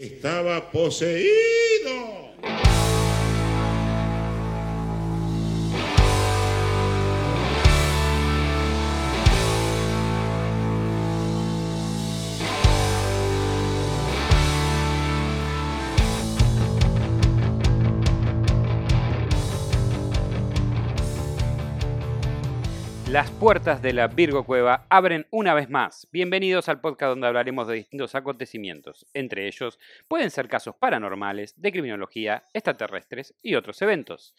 Estaba poseído. Las puertas de la Virgo Cueva abren una vez más. Bienvenidos al podcast donde hablaremos de distintos acontecimientos. Entre ellos pueden ser casos paranormales, de criminología, extraterrestres y otros eventos.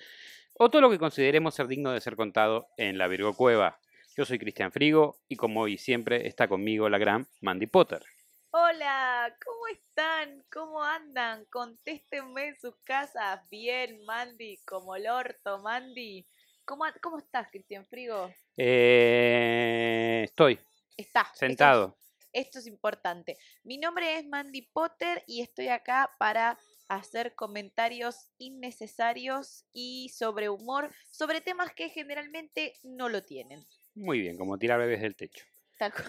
O todo lo que consideremos ser digno de ser contado en la Virgo Cueva. Yo soy Cristian Frigo y como hoy siempre está conmigo la gran Mandy Potter. Hola, ¿cómo están? ¿Cómo andan? Contéstenme en sus casas. Bien, Mandy, como el orto, Mandy. ¿Cómo, cómo estás, Cristian Frigo? Eh, estoy Está. esto es- sentado. Esto es, importante. Mi nombre es Mandy Potter y estoy acá para hacer comentarios innecesarios y sobre humor, sobre temas que generalmente no lo tienen. Muy bien, como tirar bebés del techo. Tal cual.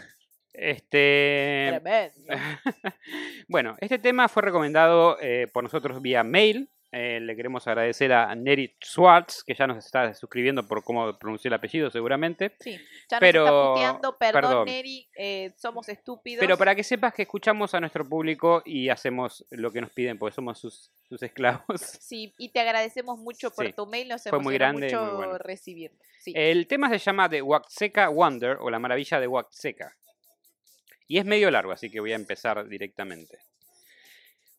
Este, Tremendo. bueno, este tema fue recomendado eh, por nosotros vía mail. Eh, le queremos agradecer a Neri Schwartz, que ya nos está suscribiendo por cómo pronuncié el apellido seguramente. Sí, ya nos Pero- está puteando. Perdón, perdón. Neri, eh, somos estúpidos. Pero para que sepas que escuchamos a nuestro público y hacemos lo que nos piden, porque somos sus, sus esclavos. Sí, y te agradecemos mucho por Sí, tu mail, nos fue muy grande y muy mucho bueno. recibir. Sí. El tema se llama The Huaxeca Wonder o la maravilla de Huaxeca. Y es medio largo, así que voy a empezar directamente.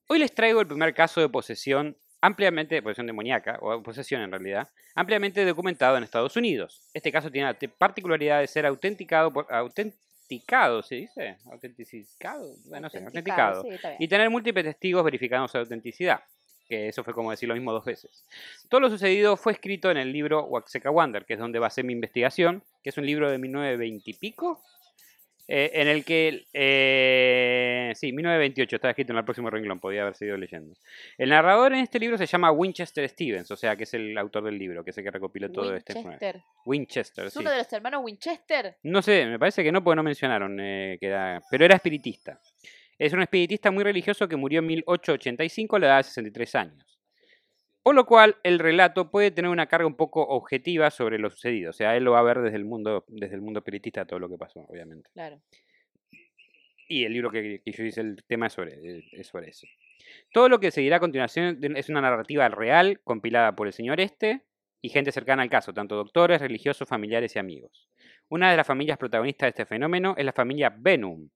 Hoy les traigo el primer caso de posesión ampliamente, posesión demoníaca, o posesión en realidad, ampliamente documentado en Estados Unidos. Este caso tiene la particularidad de ser autenticado por, autenticado, ¿se dice? Autenticado, bueno, no sé, autenticado. sí. Y tener múltiples testigos verificando su autenticidad. Que eso fue como decir lo mismo dos veces. Todo lo sucedido fue escrito en el libro Waxeca Wonder, que es donde basé mi investigación, que es un libro de 1920 y pico, eh, en el que, eh, sí, 1928, está escrito en el próximo renglón, podía haber seguido leyendo. El narrador en este libro se llama Winchester Stevens, o sea, que es el autor del libro, que es el que recopiló todo este... Winchester. Winchester, ¿Es sí. uno de los hermanos Winchester? No sé, me parece que no, porque no mencionaron eh, que era. Pero era espiritista. Es un espiritista muy religioso que murió en 1885 a la edad de 63 años. Por lo cual, el relato puede tener una carga un poco objetiva sobre lo sucedido. O sea, él lo va a ver desde el mundo, desde el mundo espiritista todo lo que pasó, obviamente. Claro. Y el libro que, que yo hice, el tema es sobre, es sobre eso. Todo lo que seguirá a continuación es una narrativa real compilada por el señor este y gente cercana al caso, tanto doctores, religiosos, familiares y amigos. Una de las familias protagonistas de este fenómeno es la familia Benum,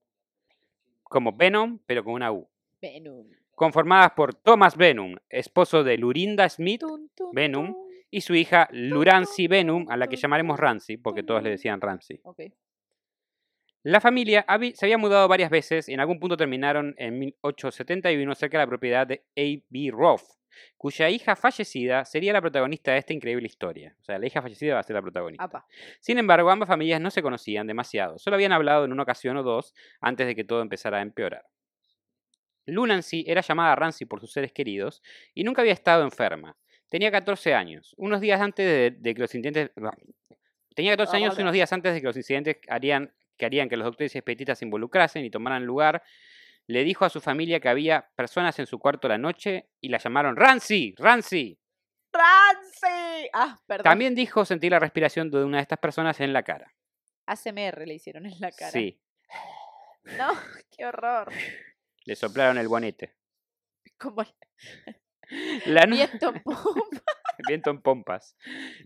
como Venom, pero con una U, Venom. Conformadas por Thomas Benum, esposo de Lurinda Smith, tun. y su hija Lurancy Benum, a la que llamaremos Ramsey, porque todos le decían Ramsey. La familia se había mudado varias veces y en algún punto terminaron en 1871 cerca de la propiedad de A.B. Roth, cuya hija fallecida sería la protagonista de esta increíble historia. O sea, la hija fallecida va a ser la protagonista. Apa. Sin embargo, ambas familias no se conocían demasiado, solo habían hablado en una ocasión o dos antes de que todo empezara a empeorar. Lunancy era llamada Ramsey por sus seres queridos y nunca había estado enferma. Tenía 14 años, unos días antes de, de que los incidentes... Tenía 14 años y unos días antes de que los incidentes harían, que harían que los doctores y espiritistas se involucrasen y tomaran lugar, le dijo a su familia que había personas en su cuarto la noche y la llamaron Ramsey, Ramsey. ¡Ramsey! Ah, perdón. También dijo sentir la respiración de una de estas personas en la cara. ASMR le hicieron en la cara. Sí, No, qué horror. Le soplaron el bonete. Como el La no- viento en pompa. viento en pompas.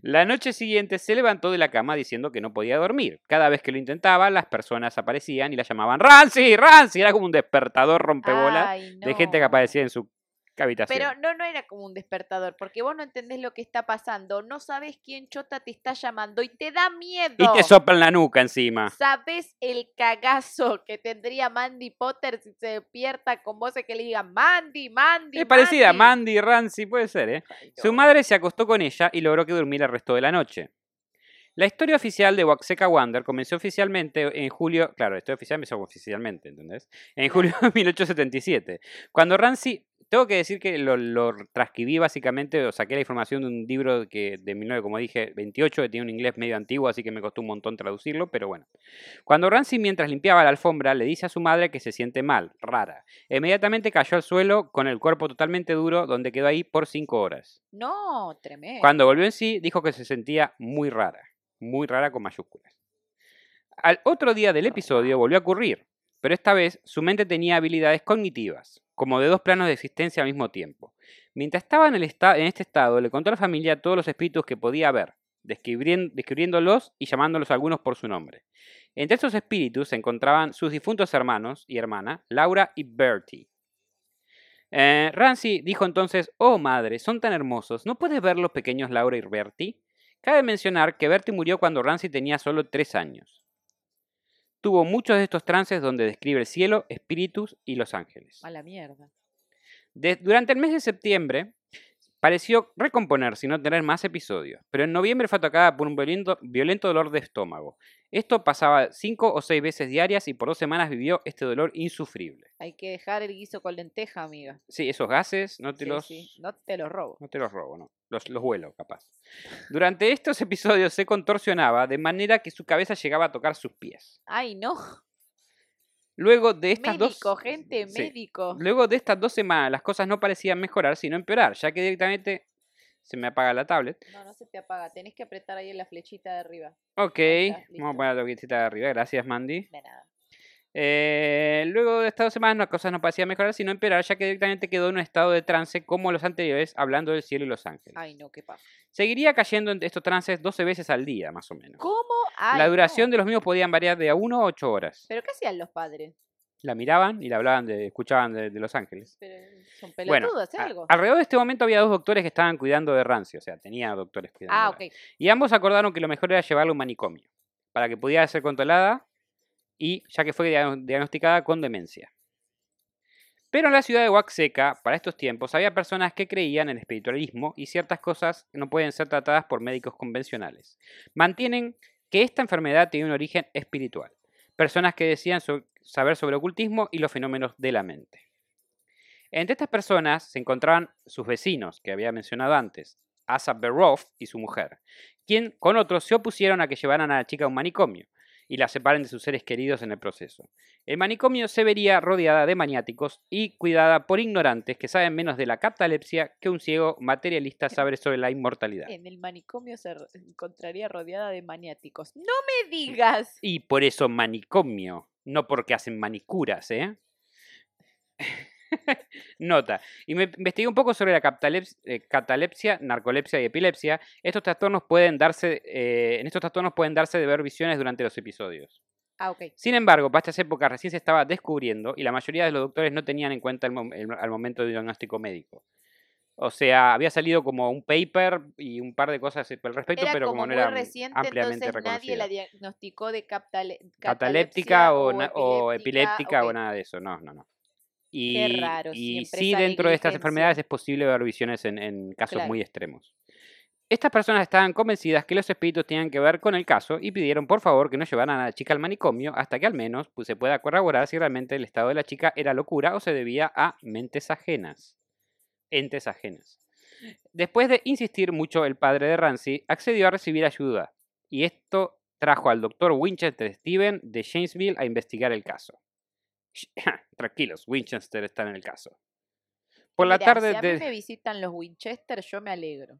La noche siguiente se levantó de la cama diciendo que no podía dormir. Cada vez que lo intentaba, las personas aparecían y la llamaban Rancy, Rancy. Era como un despertador rompebolas Ay, de gente que aparecía en su habitación. Pero no, no era como un despertador, porque vos no entendés lo que está pasando, no sabes quién chota te está llamando y te da miedo. Y te soplan la nuca encima. ¿Sabes el cagazo que tendría Mandy Potter si se despierta con voces que le digan Mandy, Mandy? Es parecida Mandy"? Rancy, puede ser, ¿eh? Ay, Su madre se acostó con ella y logró que durmiera el resto de la noche. La historia oficial de Waxeca Wonder comenzó oficialmente en julio, claro, la historia oficial empezó oficialmente, ¿entendés? En julio de 1877, cuando Ramsey tengo que decir que lo, lo transcribí básicamente, o saqué la información de un libro que de 19, como dije, 28, que tiene un inglés medio antiguo, así que me costó un montón traducirlo, pero bueno. Cuando Ramsey, mientras limpiaba la alfombra, le dice a su madre que se siente mal, rara. Inmediatamente cayó al suelo con el cuerpo totalmente duro, donde quedó ahí por cinco horas. No, tremendo. Cuando volvió en sí, dijo que se sentía muy rara, muy rara con mayúsculas. Al otro día del episodio volvió a ocurrir, pero esta vez su mente tenía habilidades cognitivas, como de dos planos de existencia al mismo tiempo. Mientras estaba en, este estado, le contó a la familia todos los espíritus que podía ver, describiéndolos y llamándolos algunos por su nombre. Entre estos espíritus se encontraban sus difuntos hermanos y hermana, Laura y Bertie. Eh, Ramsey dijo entonces, oh madre, son tan hermosos, ¿no puedes ver los pequeños Laura y Bertie? Cabe mencionar que Bertie murió cuando Ramsey tenía solo tres años. Tuvo muchos de estos trances donde describe el cielo, espíritus y los ángeles. A la mierda. De- durante el mes de septiembre pareció recomponerse y no tener más episodios, pero en noviembre fue atacada por un violento, violento dolor de estómago. Esto pasaba cinco o seis veces diarias y por dos semanas vivió este dolor insufrible. Hay que dejar el guiso con lenteja, amiga. Sí, esos gases no te Sí, los... sí, No te los robo. No te los robo, no. Los, los vuelo, capaz. Durante estos episodios se contorsionaba de manera que su cabeza llegaba a tocar sus pies. Ay, no. Luego de estas Médico, dos... gente, Sí. médico. Luego de estas dos semanas las cosas no parecían mejorar, sino empeorar, ya que directamente se me apaga la tablet. No, no se te apaga. Tenés que apretar ahí en la flechita de arriba. Ok, vamos a poner la toquecita de arriba, gracias Mandy. De nada. Eh, luego de estas dos semanas las cosas no parecían mejorar, sino empeorar, ya que directamente quedó en un estado de trance como los anteriores, hablando del cielo y los ángeles. Ay, no, qué pasa. Seguiría cayendo en estos trances 12 veces al día, más o menos. ¿Cómo? Ay, la duración no. de los mismos podían variar de a 1 a 8 horas. ¿Pero qué hacían los padres? La miraban y la hablaban de, escuchaban de, de los ángeles. Pero son Bueno, pelotudos, ¿hace a- algo? alrededor de este momento había dos doctores que estaban cuidando de Rancio, o sea, tenía doctores cuidando. Ah, ok. Y ambos acordaron que lo mejor era llevarla a un manicomio, para que pudiera ser controlada y ya que fue dia- diagnosticada con demencia. Pero en la ciudad de Oaxaca, para estos tiempos, había personas que creían en el espiritualismo y ciertas cosas no pueden ser tratadas por médicos convencionales. Mantienen que esta enfermedad tiene un origen espiritual. Personas que decían saber sobre ocultismo y los fenómenos de la mente. Entre estas personas se encontraban sus vecinos, que había mencionado antes, Asa Beroff y su mujer, quien con otros se opusieron a que llevaran a la chica a un manicomio y la separen de sus seres queridos en el proceso. El manicomio se vería rodeada de maniáticos y cuidada por ignorantes que saben menos de la catalepsia que un ciego materialista sabe sobre la inmortalidad. En el manicomio se encontraría rodeada de maniáticos. ¡No me digas! Y por eso manicomio, no porque hacen manicuras, ¿eh? Nota. Y me investigué un poco sobre la eh, catalepsia, narcolepsia y epilepsia. Estos trastornos pueden darse, eh, en estos trastornos pueden darse de ver visiones durante los episodios. Ah, ok. Sin embargo, para estas épocas recién se estaba descubriendo y la mayoría de los doctores no tenían en cuenta el, mom- el- al momento del diagnóstico médico. O sea, había salido como un paper y un par de cosas al respecto, Era pero como como no era reciente, ampliamente entonces nadie la diagnosticó de Cataléptica o, o epiléptica, o nada de eso, no, no, no. Y, raro, y sí, dentro de estas enfermedades es posible ver visiones en, en casos Claro. muy extremos. Estas personas estaban convencidas que los espíritus tenían que ver con el caso y pidieron por favor que no llevaran a la chica al manicomio hasta que al menos pues, se pueda corroborar si realmente el estado de la chica era locura o se debía a mentes ajenas. Entes ajenas. Después de insistir mucho, el padre de Ramsey accedió a recibir ayuda y esto trajo al doctor Winchester Steven de Jamesville a investigar el caso. Tranquilos, Winchester está en el caso. Por la Mirá, tarde si a mí de... me visitan los Winchester, yo me alegro.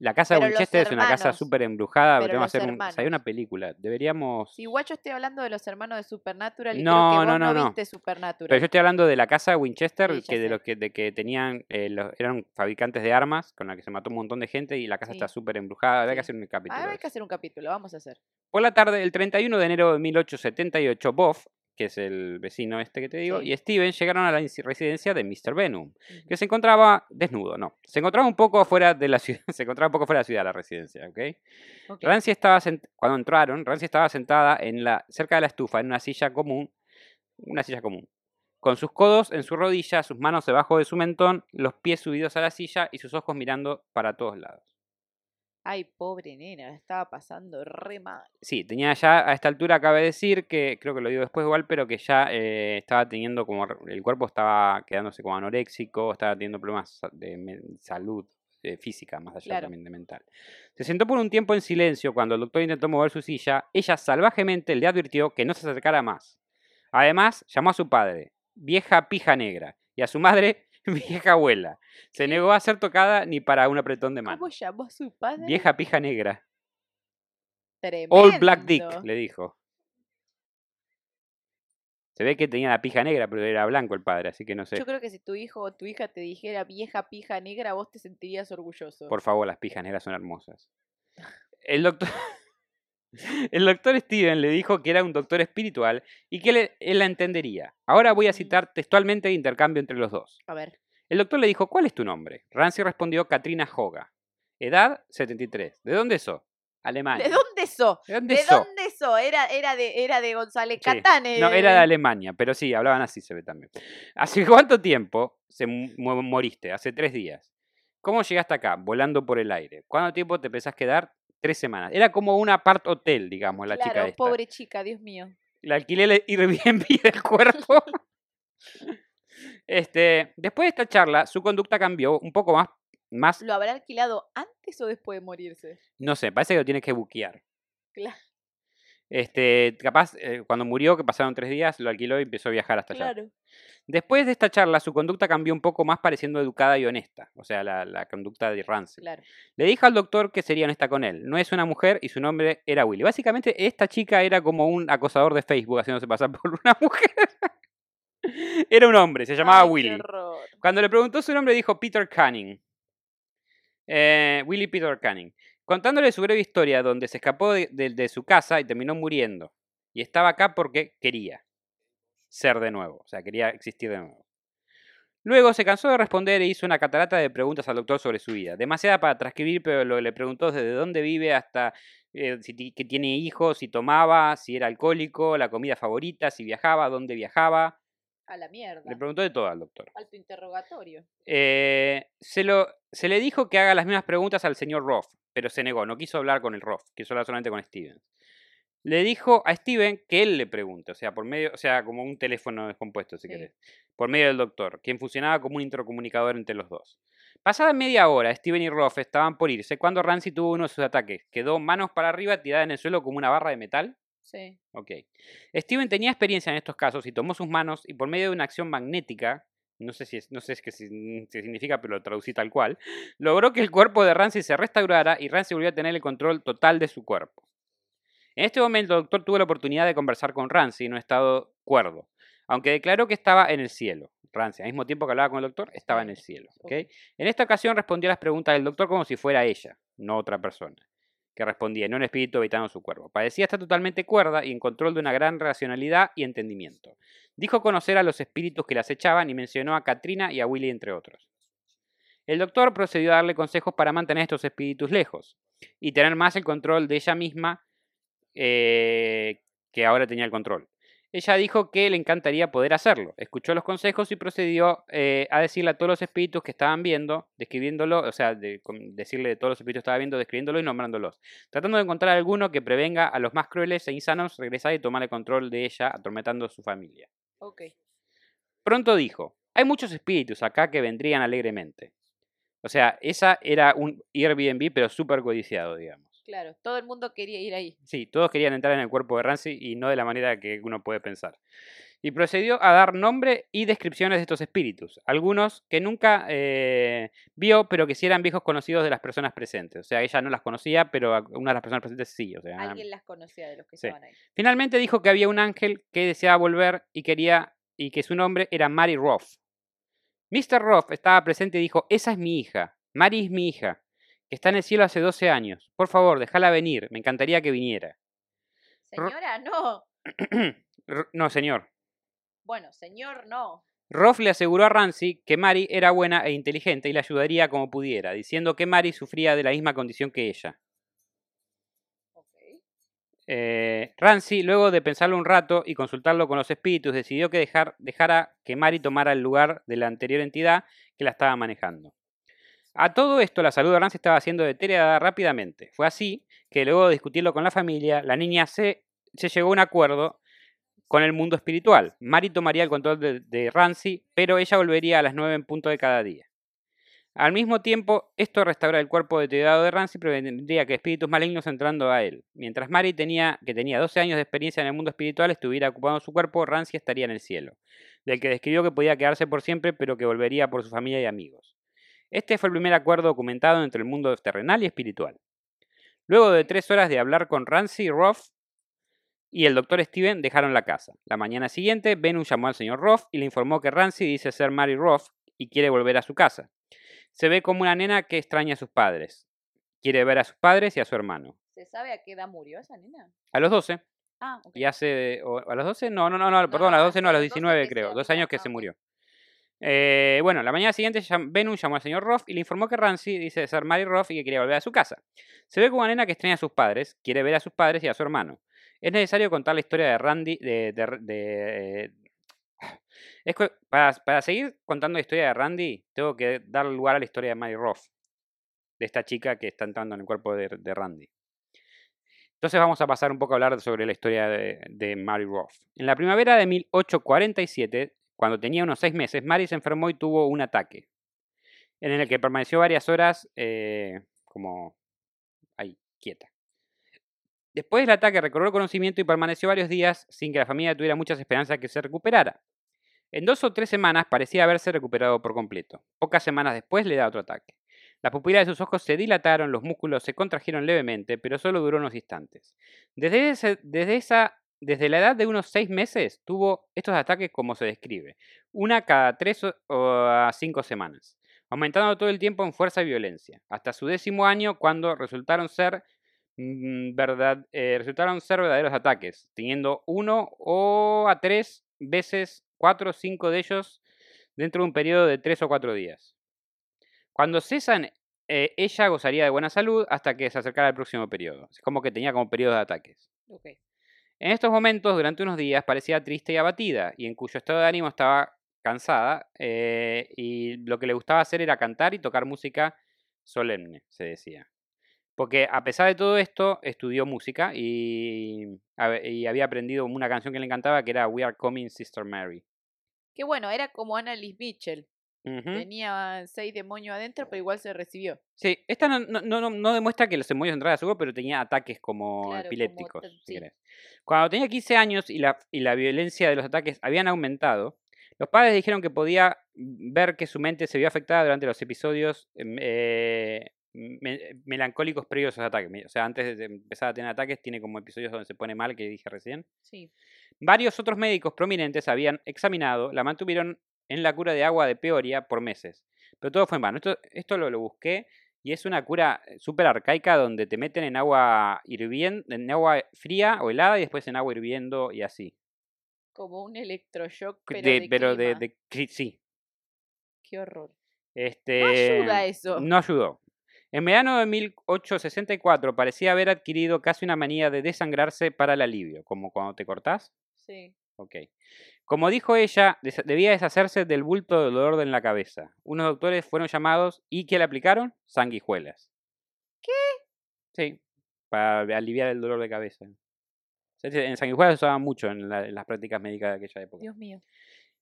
La casa de Pero Winchester es una casa súper embrujada. pero los hacer un- o sea, hay una película. Deberíamos. Si igual yo estoy hablando de los hermanos de Supernatural y No, creo que no, no, no, no. viste Supernatural. Pero yo estoy hablando de la casa Winchester, Sí, ya que de sé. los que, de que tenían, eh, los- eran fabricantes de armas, con la que se mató un montón de gente y la casa está súper embrujada. Habría que hacer un capítulo. Ah, de hay que hacer un capítulo, vamos a hacer. Por la tarde, el 31 de enero de 1878, Boff, que es el vecino este que te digo, Sí. y Steven llegaron a la residencia de Mr. Venom, que se encontraba desnudo, no, se encontraba un poco afuera de la ciudad, se encontraba un poco fuera de la ciudad la residencia, ¿ok? Ok. Rancy estaba cuando entraron, Rancy estaba sentada en la, cerca de la estufa, en una silla común, una silla común, con sus codos en su rodilla, sus manos debajo de su mentón, los pies subidos a la silla y sus ojos mirando para todos lados. Ay, pobre nena, estaba pasando re mal. Sí, tenía ya a esta altura, cabe decir que, creo que lo digo después igual, pero que ya eh, estaba teniendo como, el cuerpo estaba quedándose como anoréxico, estaba teniendo problemas de salud eh, física, más allá Claro. también de mental. Se sentó por un tiempo en silencio cuando el doctor intentó mover su silla, ella salvajemente le advirtió que no se acercara más. Además, llamó a su padre, vieja pija negra, y a su madre, vieja abuela. Se negó a ser tocada ni para un apretón de mano. ¿Cómo llamó a su padre? Vieja pija negra. Tremendo. All Black Dick, le dijo. Se ve que tenía la pija negra, pero era blanco el padre, así que no sé. Yo creo que si tu hijo o tu hija te dijera vieja pija negra, vos te sentirías orgulloso. Por favor, las pijas negras son hermosas. El doctor. El doctor Steven le dijo que era un doctor espiritual y que él, él la entendería. Ahora voy a citar textualmente el intercambio entre los dos. A ver. El doctor le dijo, ¿cuál es tu nombre? Rancy respondió Katrina Hoga. Edad, 73. ¿De dónde sos? Alemania. ¿De dónde sos? ¿De dónde ¿De dónde? Era, era, de, era de González Sí. Catán. No, era de Alemania, pero sí, hablaban así, se ve también. ¿Hace cuánto tiempo se moriste? Hace tres días. ¿Cómo llegaste acá? Volando por el aire. ¿Cuánto tiempo te pensás quedar? Tres semanas. Era como un apart hotel, digamos, la chica Claro, esta. pobre chica, Dios mío. Le alquilé el Airbnb del cuerpo. este, después de esta charla, su conducta cambió un poco más, más, ¿Lo habrá alquilado antes o después de morirse? no sé, parece que lo tienes que buquear. Claro. Este, capaz, eh, cuando murió, que pasaron tres días, lo alquiló y empezó a viajar hasta allá. Después de esta charla, su conducta cambió un poco más pareciendo educada y honesta, o sea, la, la conducta de. Claro. Le dijo al doctor que sería honesta con él. No es una mujer y su nombre era Willy. Básicamente, esta chica era como un acosador de Facebook haciéndose pasar por una mujer. era un hombre, se llamaba Ay, Willy. Cuando le preguntó su nombre, dijo Peter Canning. Eh, Willy Peter Canning. Contándole su breve historia, donde se escapó de, de- su casa y terminó muriendo. Y estaba acá porque quería ser de nuevo, o sea, quería existir de nuevo. Luego se cansó de responder e hizo una catarata de preguntas al doctor sobre su vida. Demasiada para transcribir, pero le preguntó desde dónde vive hasta eh, si que tiene hijos, si tomaba, si era alcohólico, la comida favorita, si viajaba, dónde viajaba. A la mierda. Le preguntó de todo al doctor. Alto interrogatorio. Eh, se, lo, se le dijo que haga las mismas preguntas al señor Roth, pero se negó, no quiso hablar con el Roth, quiso hablar solamente con Steven. Le dijo a Steven que él le pregunte, o sea, por medio, o sea, como un teléfono descompuesto, si Sí. querés, por medio del doctor, quien funcionaba como un intercomunicador entre los dos. Pasada media hora, Steven y Roth estaban por irse cuando Ramsey tuvo uno de sus ataques. Quedó manos para arriba, tirada en el suelo como una barra de metal. Sí. Ok. Steven tenía experiencia en estos casos y tomó sus manos y por medio de una acción magnética, no sé si es, no sé qué qué significa, pero lo traducí tal cual, logró que el cuerpo de Ramsey se restaurara y Ramsey volvió a tener el control total de su cuerpo. En este momento el doctor tuvo la oportunidad de conversar con Ramsey en un estado cuerdo, aunque declaró que estaba en el cielo. Ramsey, al mismo tiempo que hablaba con el doctor, estaba en el cielo. ¿ok? Ok. En esta ocasión respondió a las preguntas del doctor como si fuera ella, no otra persona que respondía, no un espíritu habitando su cuerpo. Parecía estar totalmente cuerda y en control de una gran racionalidad y entendimiento. Dijo conocer a los espíritus que la acechaban y mencionó a Katrina y a Willy entre otros. El doctor procedió a darle consejos para mantener estos espíritus lejos y tener más el control de ella misma eh, que ahora tenía el control. Ella dijo que le encantaría poder hacerlo. Escuchó los consejos y procedió eh, a decirle a todos los espíritus que estaban viendo, describiéndolo, o sea, de- decirle de todos los espíritus que estaba viendo, describiéndolo y nombrándolos. Tratando de encontrar alguno que prevenga a los más crueles e insanos regresar y tomar el control de ella, atormentando a su familia. Ok. Pronto dijo, hay muchos espíritus acá que vendrían alegremente. O sea, esa era un Airbnb, pero súper codiciado, digamos. Claro. Todo el mundo quería ir ahí. Sí, todos querían entrar en el cuerpo de Ramsey y no de la manera que uno puede pensar. Y procedió a dar nombre y descripciones de estos espíritus. Algunos que nunca eh, vio, pero que sí eran viejos conocidos de las personas presentes. O sea, ella no las conocía, pero una de las personas presentes sí. O sea, Alguien las conocía de los que Sí. estaban ahí. Finalmente dijo que había un ángel que deseaba volver y quería y que su nombre era Mary Roth. Mr. Roth estaba presente y dijo, esa es mi hija, Mary es mi hija, que está en el cielo hace 12 años. Por favor, déjala venir, me encantaría que viniera. Señora, no. No, señor. Bueno, señor, no. Roth le aseguró a Ramsey que Mary era buena e inteligente y le ayudaría como pudiera, diciendo que Mary sufría de la misma condición que ella. Ok. Eh, Ramsey, luego de pensarlo un rato y consultarlo con los espíritus, decidió que dejar, dejara que Mary tomara el lugar de la anterior entidad que la estaba manejando. A todo esto, la salud de Rancy estaba siendo deteriorada rápidamente. Fue así que luego de discutirlo con la familia, la niña se, se llegó a un acuerdo con el mundo espiritual. Mari tomaría el control de, de pero ella volvería a las 9 en punto de cada día. Al mismo tiempo, esto restaura el cuerpo deteriorado de Rancy prevendría que espíritus malignos entrando a él. Mientras Mari, tenía, que tenía 12 años de experiencia en el mundo espiritual, estuviera ocupando su cuerpo, Rancy estaría en el cielo, del que describió que podía quedarse por siempre, pero que volvería por su familia y amigos. Este fue el primer acuerdo documentado entre el mundo terrenal y espiritual. Luego de tres horas de hablar con Rancy, Roth y el doctor Steven dejaron la casa. La mañana siguiente, Benun llamó al señor Roth y le informó que Rancy dice ser Mary Roth y quiere volver a su casa. Se ve como una nena que extraña a sus padres. Quiere ver a sus padres y a su hermano. ¿Se sabe a qué edad murió esa nena? A los 12. Ah, ok. Y hace... o- ¿A los 12? No, no, no, no perdón, a los 12 no, a los hace 12 19 que se creo. Dos años que Ah, se murió. Eh, bueno, la mañana siguiente Benun llamó al señor Roth y le informó que Rancy dice ser Mary Roth y que quería volver a su casa. Se ve como una nena que extraña a sus padres, quiere ver a sus padres y a su hermano. Es necesario contar la historia de Randy, de... de- es que para, para seguir contando la historia de Randy, tengo que dar lugar a la historia de Mary Roth, de esta chica que está entrando en el cuerpo de, de Randy. Entonces vamos a pasar un poco a hablar sobre la historia de, de Mary Roth. En la primavera de 1847, cuando tenía unos seis meses, Mary se enfermó y tuvo un ataque, en el que permaneció varias horas eh, como ahí, quieta. Después del ataque recobró el conocimiento y permaneció varios días sin que la familia tuviera muchas esperanzas de que se recuperara. En dos o tres semanas parecía haberse recuperado por completo. Pocas semanas después le da otro ataque. Las pupilas de sus ojos se dilataron, los músculos se contrajeron levemente, pero solo duró unos instantes. Desde, esa, desde la edad de unos seis meses tuvo estos ataques como se describe, una cada tres o- cinco semanas, aumentando todo el tiempo en fuerza y violencia, hasta su décimo año cuando resultaron ser, mm, verdad, eh, resultaron ser verdaderos ataques, teniendo uno o a tres veces, cuatro o cinco de ellos dentro de un periodo de tres o cuatro días. Cuando cesan, eh, ella gozaría de buena salud hasta que se acercara el próximo periodo. Es como que tenía como periodo de ataques. En estos momentos, durante unos días, parecía triste y abatida, y en cuyo estado de ánimo estaba cansada, eh, y lo que le gustaba hacer era cantar y tocar música solemne, se decía. Porque a pesar de todo esto, estudió música y, había aprendido una canción que le encantaba que era We Are Coming, Sister Mary. Qué bueno, era como Annalise Mitchell. Tenía seis demonios adentro, pero igual se recibió. Sí, esta no, no, no- no demuestra que los demonios entraran a su cuerpo, pero tenía ataques como Claro, epilépticos. si sí. Cuando tenía 15 años y la, y la violencia de los ataques habían aumentado, los padres dijeron que podía ver que su mente se vio afectada durante los episodios em, eh, me- melancólicos previos a los ataques. O sea, antes de empezar a tener ataques, tiene como episodios donde se pone mal, que dije recién. Sí. Varios otros médicos prominentes habían examinado, la mantuvieron en la cura de agua de Peoria por meses. Pero todo fue en vano. Esto, esto lo, lo busqué y es una cura eh, súper arcaica donde te meten en agua hirviendo, en agua fría o helada y después en agua hirviendo y así. Como un electroshock, pero De- de, pero de, clima. de- cli- sí. Qué horror. Este, No ayuda eso. No ayudó. En verano de 1864 parecía haber adquirido casi una manía de desangrarse para el alivio, como cuando te cortás. Sí. Ok. Como dijo ella, debía deshacerse del bulto de dolor en la cabeza. Unos doctores fueron llamados y ¿qué le aplicaron? Sanguijuelas. ¿Qué? Sí, para aliviar el dolor de cabeza. En sanguijuelas se usaban mucho en, la- en las prácticas médicas de aquella época. Dios mío.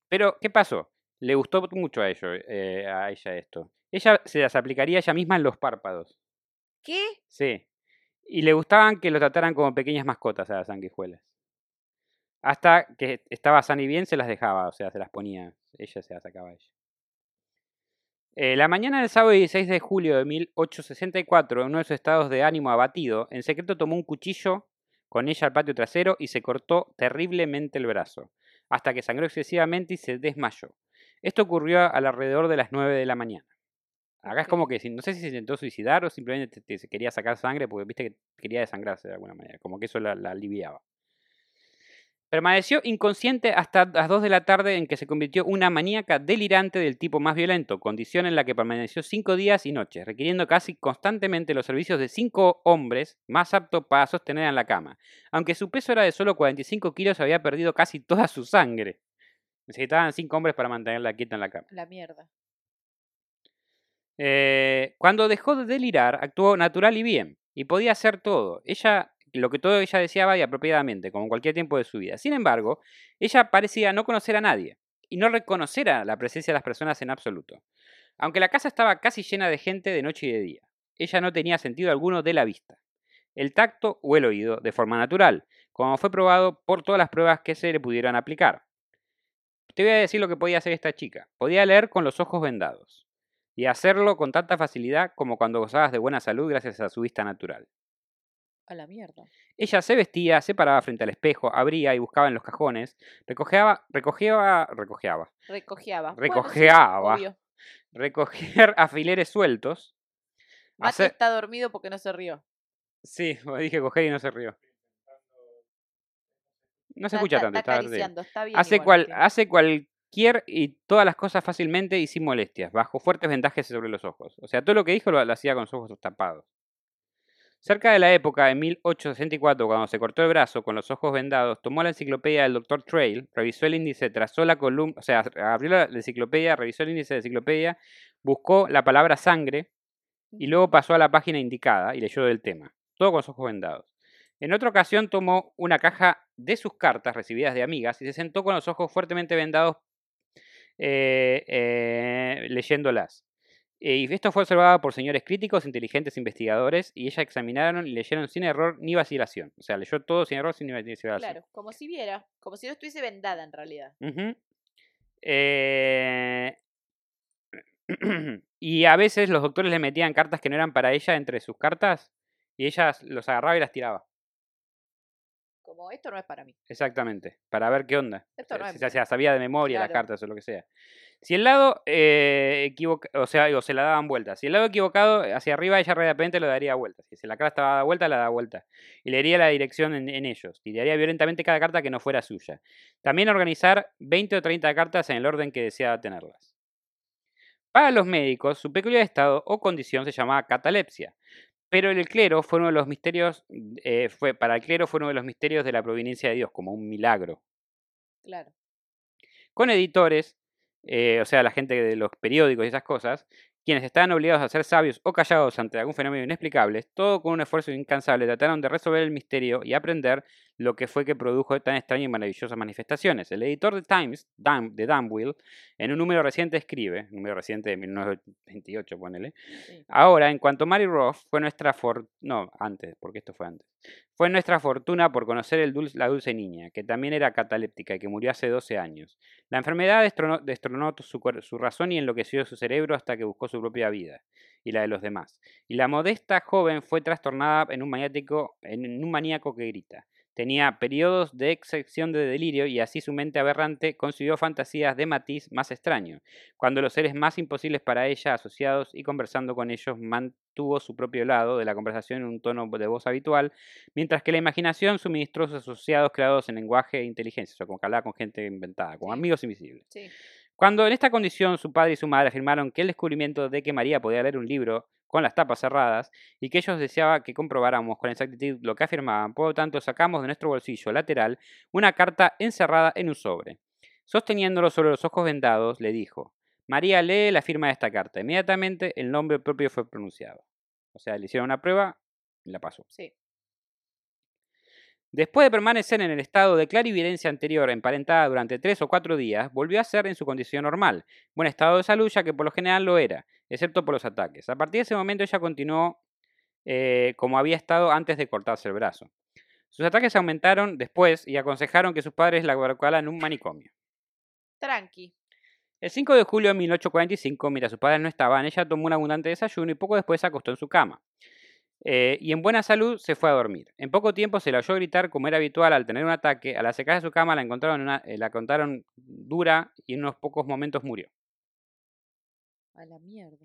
Pero, ¿qué pasó? Le gustó mucho a, ello, eh, a ella esto. Ella se las aplicaría ella misma en los párpados. ¿Qué? Sí. Y le gustaban que lo trataran como pequeñas mascotas a las sanguijuelas. Hasta que estaba sana y bien, se las dejaba, o sea, se las ponía. Ella se las sacaba ella. Eh, la mañana del sábado 16 de julio de 1864, en uno de sus estados de ánimo abatido, en secreto tomó un cuchillo con ella al patio trasero y se cortó terriblemente el brazo, hasta que sangró excesivamente y se desmayó. Esto ocurrió al alrededor de las 9 de la mañana. Acá es como que no sé si se intentó suicidar o simplemente te- te- se quería sacar sangre porque viste que quería desangrarse de alguna manera, como que eso la, la aliviaba. Permaneció inconsciente hasta las 2 de la tarde en que se convirtió una maníaca delirante del tipo más violento, condición en la que permaneció cinco días y noches, requiriendo casi constantemente los servicios de cinco hombres más aptos para sostener en la cama. Aunque su peso era de solo 45 kilos, había perdido casi toda su sangre. Necesitaban cinco hombres para mantenerla quieta en la cama. La mierda. Eh, cuando dejó de delirar, actuó natural y bien, y podía hacer todo. Ella, lo que todo ella deseaba y apropiadamente, como en cualquier tiempo de su vida. Sin embargo, ella parecía no conocer a nadie, y no reconocer a la presencia de las personas en absoluto. Aunque la casa estaba casi llena de gente de noche y de día, ella no tenía sentido alguno de la vista, el tacto o el oído de forma natural, como fue probado por todas las pruebas que se le pudieran aplicar. Te voy a decir lo que podía hacer esta chica. Podía leer con los ojos vendados, y hacerlo con tanta facilidad como cuando gozabas de buena salud gracias a su vista natural. A la mierda. Ella se vestía, se paraba frente al espejo, abría y buscaba en los cajones, recogeaba, recogeaba, recogeaba, Recogeaba. Bueno, Recojeaba. obvio. recoger alfileres sueltos. Mati hacer- está dormido porque no se rió. Sí, dije coger y no se rió. No se Está- escucha está- tanto, está acariciando, está bien. Hace, igual, cual, hace cualquier y todas las cosas fácilmente y sin molestias, bajo fuertes vendajes sobre los ojos. O sea, todo lo que dijo lo, lo hacía con los ojos tapados. Cerca de la época de 1864, cuando se cortó el brazo con los ojos vendados, tomó la enciclopedia del Dr. Trail, revisó el índice, trazó la columna, o sea, abrió la enciclopedia, revisó el índice de la enciclopedia, buscó la palabra sangre y luego pasó a la página indicada y leyó del tema, todo con los ojos vendados. En otra ocasión tomó una caja de sus cartas recibidas de amigas y se sentó con los ojos fuertemente vendados eh, eh, leyéndolas. Eh, Y esto fue observado por señores críticos, inteligentes investigadores, y ella examinaron y leyeron sin error ni vacilación. O sea, leyó todo sin error, sin vacilación. Claro, como si viera, como si no estuviese vendada en realidad. Eh, y a veces los doctores le metían cartas que no eran para ella entre sus cartas y ella los agarraba y las tiraba. Como esto no es para mí. Exactamente, para ver qué onda. Esto O no sea, es si se la sabía de memoria las Claro. cartas o lo que sea. Si el lado eh, equivoca- o sea, digo, se la daban vueltas. Si el lado equivocado hacia arriba, ella rápidamente lo daría vueltas. Si la carta estaba dada vuelta, la da vuelta. Y leería la dirección en, en ellos. Y leería violentamente cada carta que no fuera suya. También organizar 20 o 30 cartas en el orden que deseaba tenerlas. Para los médicos, su peculiar estado o condición se llamaba catalepsia. Pero el clero fue uno de los misterios, eh, fue, para el clero fue uno de los misterios de la providencia de Dios, como un milagro Claro. con editores, eh, o sea, la gente de los periódicos y esas cosas, quienes estaban obligados a ser sabios o callados ante algún fenómeno inexplicable, todo con un esfuerzo incansable trataron de resolver el misterio y aprender lo que fue que produjo tan extrañas y maravillosas manifestaciones. El editor de Times, Dan- de Danville, en un número reciente escribe, número reciente de 1928, ponele, sí. Ahora, en cuanto Mary Roth fue nuestra fortuna, no, antes, porque esto fue antes, fue nuestra fortuna por conocer el dulce- la dulce niña, que también era cataléptica y que murió hace 12 años. La enfermedad destronó, destronó su razón y enloqueció su cerebro hasta que buscó su propia vida y la de los demás. Y la modesta joven fue trastornada en un, maniático, en un maníaco que grita. Tenía periodos de excepción de delirio y así su mente aberrante concibió fantasías de matiz más extraño. Cuando los seres más imposibles para ella, asociados y conversando con ellos, mantuvo su propio lado de la conversación en un tono de voz habitual, mientras que la imaginación suministró sus asociados creados en lenguaje e inteligencia, o sea, como que hablaba con gente inventada, como Sí. amigos invisibles. Sí. Cuando en esta condición su padre y su madre afirmaron que el descubrimiento de que María podía leer un libro con las tapas cerradas y que ellos deseaban que comprobáramos con exactitud lo que afirmaban, por lo tanto sacamos de nuestro bolsillo lateral una carta encerrada en un sobre. Sosteniéndolo sobre los ojos vendados, le dijo, María lee la firma de esta carta. Inmediatamente el nombre propio fue pronunciado. O sea, le hicieron una prueba y la pasó. Sí. Después de permanecer en el estado de clarividencia anterior emparentada durante tres o cuatro días, volvió a ser en su condición normal, buen estado de salud ya que por lo general lo era, excepto por los ataques. A partir de ese momento ella continuó eh, como había estado antes de cortarse el brazo. Sus ataques aumentaron después y aconsejaron que sus padres la colocaran en un manicomio. Tranqui. El 5 de julio de 1845, mientras sus padres no estaban, ella tomó un abundante desayuno y poco después se acostó en su cama. Eh, y en buena salud se fue a dormir. En poco tiempo se la oyó gritar como era habitual al tener un ataque. Al acercarse a su cama la encontraron, una- eh, la contaron dura y en unos pocos momentos murió. A la mierda.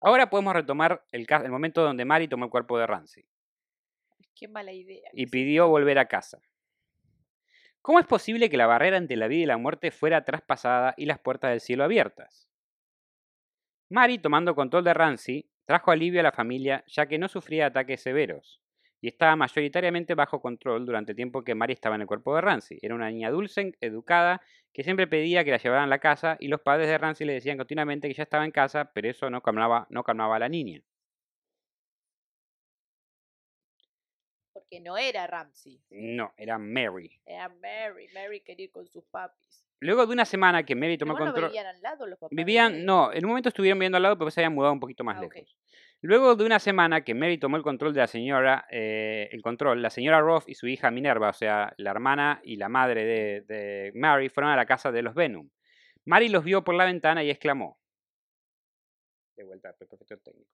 Ahora podemos retomar el, ca- el momento donde Mary tomó el cuerpo de Ramsey Qué mala idea. y pidió volver a casa. ¿Cómo es posible que la barrera entre la vida y la muerte fuera traspasada y las puertas del cielo abiertas? Mary, tomando control de Ramsey, trajo alivio a la familia ya que no sufría ataques severos. y estaba mayoritariamente bajo control durante el tiempo que Mary estaba en el cuerpo de Ramsey. Era una niña dulce, educada, que siempre pedía que la llevaran a la casa y los padres de Ramsey le decían continuamente que ya estaba en casa, pero eso no calmaba, no calmaba a la niña. Porque no era Ramsey. No, era Mary. Era Mary. Mary quería ir con sus papis. Luego de una semana que Mary tomó no control... vivían al lado los papás. Vivían, Mary. no, en un momento estuvieron viviendo al lado, pero se habían mudado un poquito más Ah, lejos. Luego de una semana que Mary tomó el control de la señora, eh, el control, la señora Roth y su hija Minerva, o sea, la hermana y la madre de, de Mary, fueron a la casa de los Venom. Mary los vio por la ventana y exclamó. De vuelta, por efectos técnicos.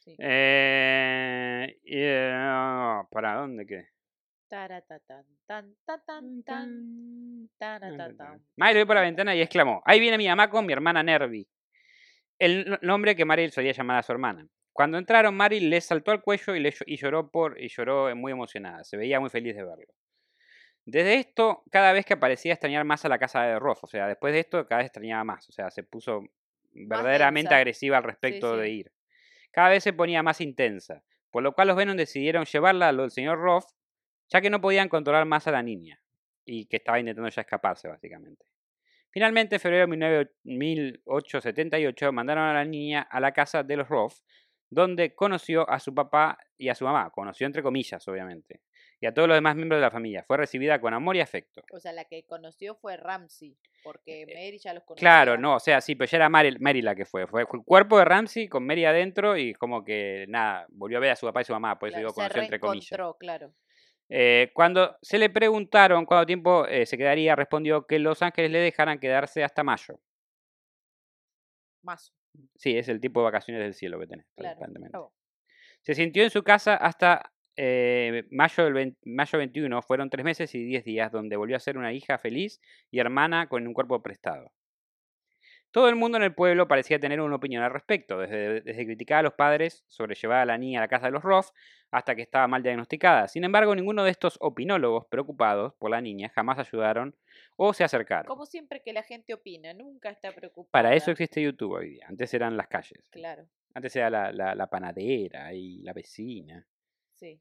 Sí. Eh, eh, ¿Para dónde qué? Lo vio por la ventana y exclamó, ahí viene mi mamá con mi hermana Nervi. El no- nombre que Mary solía llamar a su hermana. Cuando entraron, Mary le saltó al cuello y, le, y lloró por y lloró eh, muy emocionada. Se veía muy feliz de verlo. Desde esto, cada vez que aparecía extrañar más a la casa de Roth. O sea, después de esto, cada vez extrañaba más. O sea, se puso verdaderamente agresiva al respecto sí. de ir. Cada vez se ponía más intensa. Por lo cual los Venom decidieron llevarla a lo del señor Roth, ya que no podían controlar más a la niña. Y que estaba intentando ya escaparse, básicamente. Finalmente, en febrero de 19- 1878, mandaron a la niña a la casa de los Roth, donde conoció a su papá y a su mamá. Conoció entre comillas, obviamente. Y a todos los demás miembros de la familia. Fue recibida con amor y afecto. O sea, la que conoció fue Ramsey, porque Mary ya los conocía. Eh, Claro, no, o sea, sí, pero ya era Mary, Mary la que fue. Fue el cuerpo de Ramsey con Mary adentro y como que, nada, volvió a ver a su papá y su mamá. Por eso Claro, digo, se conoció entre comillas. claro. Eh, cuando se le preguntaron cuánto tiempo eh, se quedaría, respondió que Los Ángeles le dejaran quedarse hasta mayo. Mazo, Sí, es el tipo de vacaciones del cielo que tenés, claro. Bravo. Se sintió en su casa hasta eh, mayo, del 20 mayo 21, fueron tres meses y diez días, donde volvió a ser una hija feliz y hermana con un cuerpo prestado. Todo el mundo en el pueblo parecía tener una opinión al respecto, desde, desde criticar a los padres sobre llevar a la niña a la casa de los Roth hasta que estaba mal diagnosticada. Sin embargo, ninguno de estos opinólogos preocupados por la niña jamás ayudaron o se acercaron. Como siempre que la gente opina, nunca está preocupada. Para eso existe YouTube hoy día. Antes eran las calles. Claro, Antes era la, la- la panadera y la vecina. sí.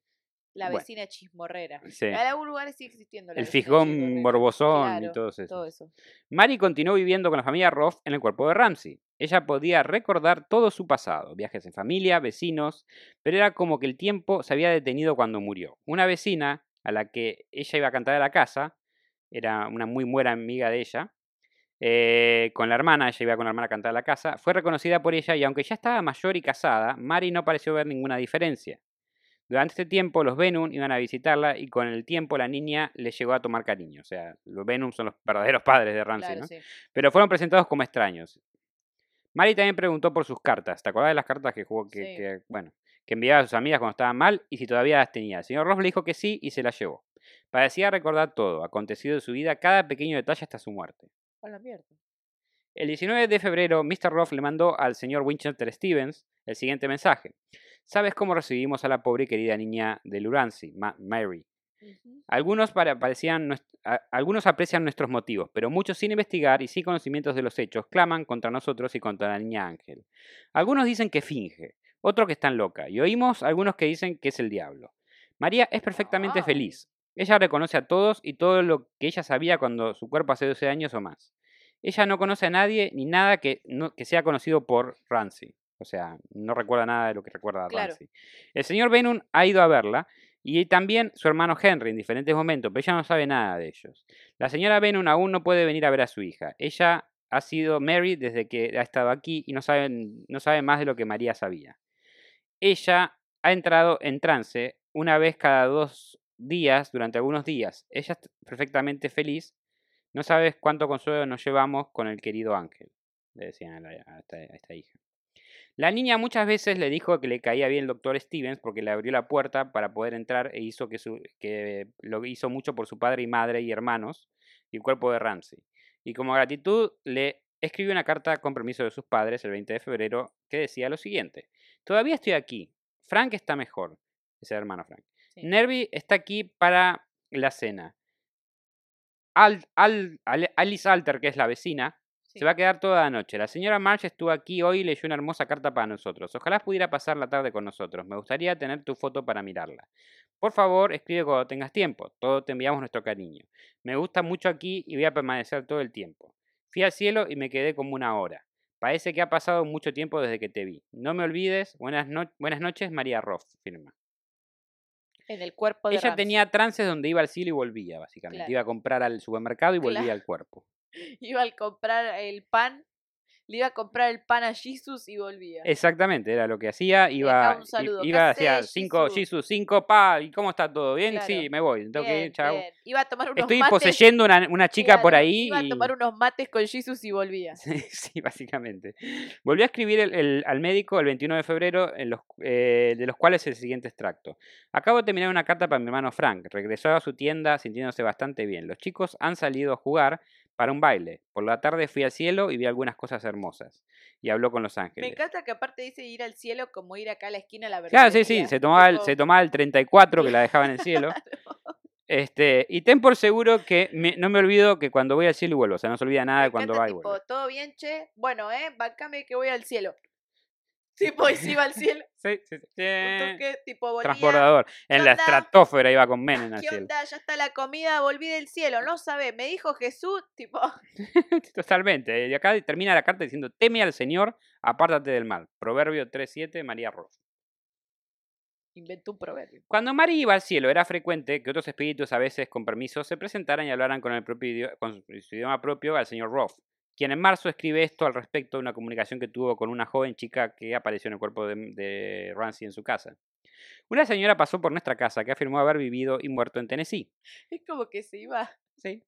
La Bueno. vecina chismorrera. Sí. En algunos lugares sigue existiendo la El fisgón borbozón y. Todo eso. Mary continuó viviendo con la familia Roth en el cuerpo de Ramsey. Ella podía recordar todo su pasado, viajes en familia, vecinos, pero era como que el tiempo se había detenido cuando murió. Una vecina a la que ella iba a cantar a la casa, era una muy buena amiga de ella, eh, con la hermana, ella iba con la hermana a cantar a la casa, fue reconocida por ella y aunque ya estaba mayor y casada, Mary no pareció ver ninguna diferencia. Durante este tiempo los Venom iban a visitarla y con el tiempo la niña le llegó a tomar cariño. O sea, los Venom son los verdaderos padres de Ramsey, Claro, ¿no? sí. pero fueron presentados como extraños. Mary también preguntó por sus cartas. ¿Te acordás de las cartas que jugó, que, Sí. que, bueno, que enviaba a sus amigas cuando estaban mal y si todavía las tenía? El señor Ross le dijo que sí y se las llevó. Parecía recordar todo, acontecido de su vida, cada pequeño detalle hasta su muerte. El 19 de febrero, Mr. Roth le mandó al señor Winchester Stevens el siguiente mensaje. ¿Sabes cómo recibimos a la pobre y querida niña de Lurancy, Ma- Mary? Algunos, para- parecían a- algunos aprecian nuestros motivos, pero muchos sin investigar y sin conocimientos de los hechos claman contra nosotros y contra la niña Ángel. Algunos dicen que finge, otros que están loca, y oímos algunos que dicen que es el diablo. María es perfectamente Ay. feliz. Ella reconoce a todos y todo lo que ella sabía cuando su cuerpo hace 12 años o más. Ella no conoce a nadie ni nada que, no- que sea conocido por Ramsey. O sea, no recuerda nada de lo que recuerda Claro. Ramsey. El señor Venom ha ido a verla y también su hermano Henry en diferentes momentos, pero ella no sabe nada de ellos. La señora Venom aún no puede venir a ver a su hija. Ella ha sido Mary desde que ha estado aquí y no sabe, no sabe más de lo que María sabía. Ella ha entrado en trance una vez cada dos días durante algunos días. Ella es perfectamente feliz. No sabes cuánto consuelo nos llevamos con el querido Ángel, le decían a, la- a esta, a esta hija. La niña muchas veces le dijo que le caía bien el doctor Stevens porque le abrió la puerta para poder entrar e hizo que, su, que lo hizo mucho por su padre y madre y hermanos y el cuerpo de Ramsey. Y como gratitud le escribió una carta con permiso de sus padres el 20 de febrero que decía lo siguiente. Todavía estoy aquí. Frank está mejor. Ese hermano Frank. Sí. Nervi está aquí para la cena. Al, Al- Alice Alter, que es la vecina, Sí. Se va a quedar toda la noche. La señora March estuvo aquí hoy y leyó una hermosa carta para nosotros. Ojalá pudiera pasar la tarde con nosotros. Me gustaría tener tu foto para mirarla. Por favor, escribe cuando tengas tiempo. Todos te enviamos nuestro cariño. Me gusta mucho aquí y voy a permanecer todo el tiempo. Fui al cielo y me quedé como una hora. Parece que ha pasado mucho tiempo desde que te vi. No me olvides. Buenas, no- buenas noches, María Roth, firma. En el cuerpo de Ella tenía trances donde iba al cielo y volvía, básicamente. Claro. Iba a comprar al supermercado y volvía Claro. al cuerpo. Iba a comprar el pan, le iba a comprar el pan a Jesus y volvía. Exactamente, era lo que hacía. Iba, un saludo. ¿Qué iba hacia cinco, Jesús? Jesus, cinco, pa, ¿y cómo está todo? ¿Bien? Claro. Sí, me voy, tengo que ir, chao. bien. Iba a tomar unos Estoy mates. poseyendo una, una chica por ahí. Iba a y- tomar unos mates con Jesus y volvía. Sí, sí, básicamente. Volvió a escribir el- el- al médico el 21 de febrero, en los, eh, de los cuales el siguiente extracto. Acabo de terminar una carta para mi hermano Frank. Regresó a su tienda sintiéndose bastante bien. Los chicos han salido a jugar para un baile. Por la tarde fui al cielo y vi algunas cosas hermosas. Y habló con Los Me Ángeles. encanta que aparte dice ir al cielo como ir acá a la esquina a la verdad. Claro, sí, sí, se tomaba, el, se tomaba el 34 que la dejaba en el cielo. Este, y ten por seguro que me- no me olvido que cuando voy al cielo vuelvo. O sea, no se olvida nada de cuando va y tipo, vuelve. todo bien, che. Bueno, eh, bancame que voy al cielo. Tipo, y si iba al cielo. Sí, sí, sí. un toque, tipo. Transbordador. En la estratosfera iba con Menem al ¿Qué cielo. onda? Ya está la comida, volví del cielo. No sabe, me dijo Jesús, tipo, Totalmente. Y acá termina la carta diciendo, teme al Señor, apártate del mal. Proverbio 3.7, María Roth. inventó un proverbio. Cuando María iba al cielo, era frecuente que otros espíritus, a veces con permiso, se presentaran y hablaran con, el propio con su idioma propio al señor Roth, quien en marzo escribe esto al respecto de una comunicación que tuvo con una joven chica que apareció en el cuerpo de, de Ramsey en su casa. Una señora pasó por nuestra casa que afirmó haber vivido y muerto en Tennessee. Es como que se iba, Sí,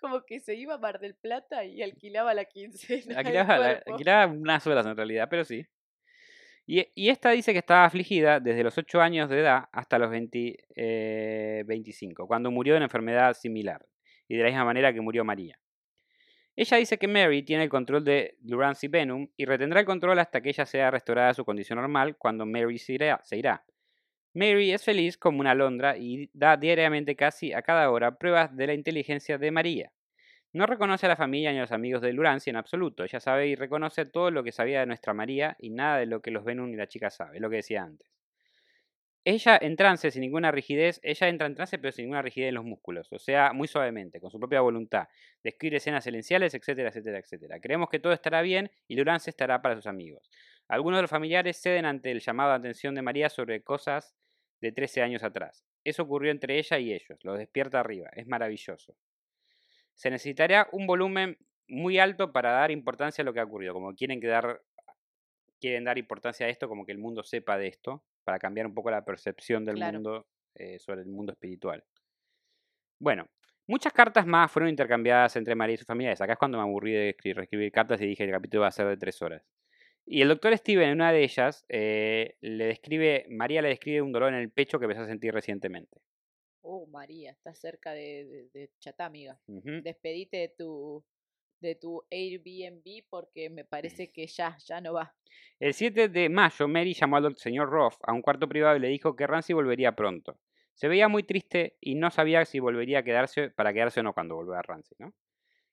como que se iba a Mar del Plata y alquilaba la quincena. alquilaba, la- alquilaba unas horas en realidad, pero sí. Y, y esta dice que estaba afligida desde los 8 años de edad hasta los 20, eh, 25, cuando murió de una enfermedad similar, y de la misma manera que murió María. Ella dice que Mary tiene el control de Lurancy Venom y retendrá el control hasta que ella sea restaurada a su condición normal cuando Mary se irá. Mary es feliz como una alondra y da diariamente casi a cada hora pruebas de la inteligencia de María. No reconoce a la familia ni a los amigos de Lurancy en absoluto. Ella sabe y reconoce todo lo que sabía de nuestra María y nada de lo que los Venom y la chica sabe, lo que decía antes. Ella en trance sin ninguna rigidez, ella entra en trance pero sin ninguna rigidez en los músculos, o sea, muy suavemente, con su propia voluntad. Describe escenas silenciales, etcétera, etcétera, etcétera. Creemos que todo estará bien y Lurancy estará para sus amigos. Algunos de los familiares ceden ante el llamado de atención de María sobre cosas de 13 años atrás. Eso ocurrió entre ella y ellos, lo despierta arriba, es maravilloso. Se necesitaría un volumen muy alto para dar importancia a lo que ha ocurrido, como quieren que dar, quieren dar importancia a esto, como que el mundo sepa de esto, para cambiar un poco la percepción del Claro. mundo eh, sobre el mundo espiritual. Bueno, muchas cartas más fueron intercambiadas entre María y sus familiares. Acá es cuando me aburrí de escribir, escribir cartas y dije que el capítulo va a ser de tres horas. Y el doctor Steven, en una de ellas, eh, le describe, María le describe un dolor en el pecho que empezó a sentir recientemente. Oh, María, está cerca de, de, de Chatá, amiga. Despedite de tu, de tu Airbnb porque me parece que ya, ya no va. El 7 de mayo, Mary llamó al señor Roth a un cuarto privado y le dijo que Ramsey volvería pronto. Se veía muy triste y no sabía si volvería a quedarse para quedarse o no cuando volviera Ramsey, ¿no?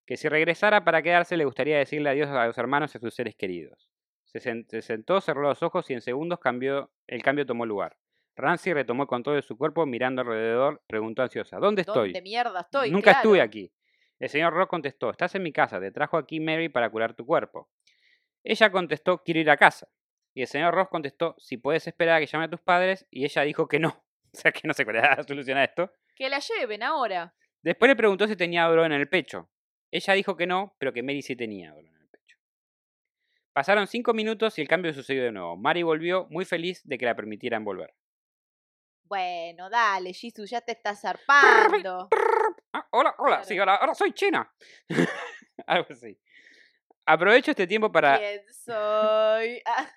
Que si regresara para quedarse le gustaría decirle adiós a los hermanos y a sus seres queridos. Se, sen- se sentó, cerró los ojos y en segundos cambió, el cambio tomó lugar. Ramsey retomó el control de su cuerpo mirando alrededor, preguntó ansiosa, ¿dónde estoy? ¿Dónde mierda estoy? Nunca estuve aquí. El señor Rock contestó, estás en mi casa, te trajo aquí Mary para curar tu cuerpo. Ella contestó, quiero ir a casa. Y el señor Ross contestó, si puedes esperar a que llame a tus padres, y ella dijo que no. O sea que no sé cuál era la solución a esto. Que la lleven ahora. Después le preguntó si tenía dolor en el pecho. Ella dijo que no, pero que Mary sí tenía dolor en el pecho. Pasaron cinco minutos y el cambio sucedió de nuevo. Mary volvió muy feliz de que la permitieran volver. Bueno, dale, Jesus, ya te estás zarpando. Ah, hola, hola, sí, ahora, ahora soy China. Algo así. Aprovecho este tiempo para... ¿Quién soy? Ah,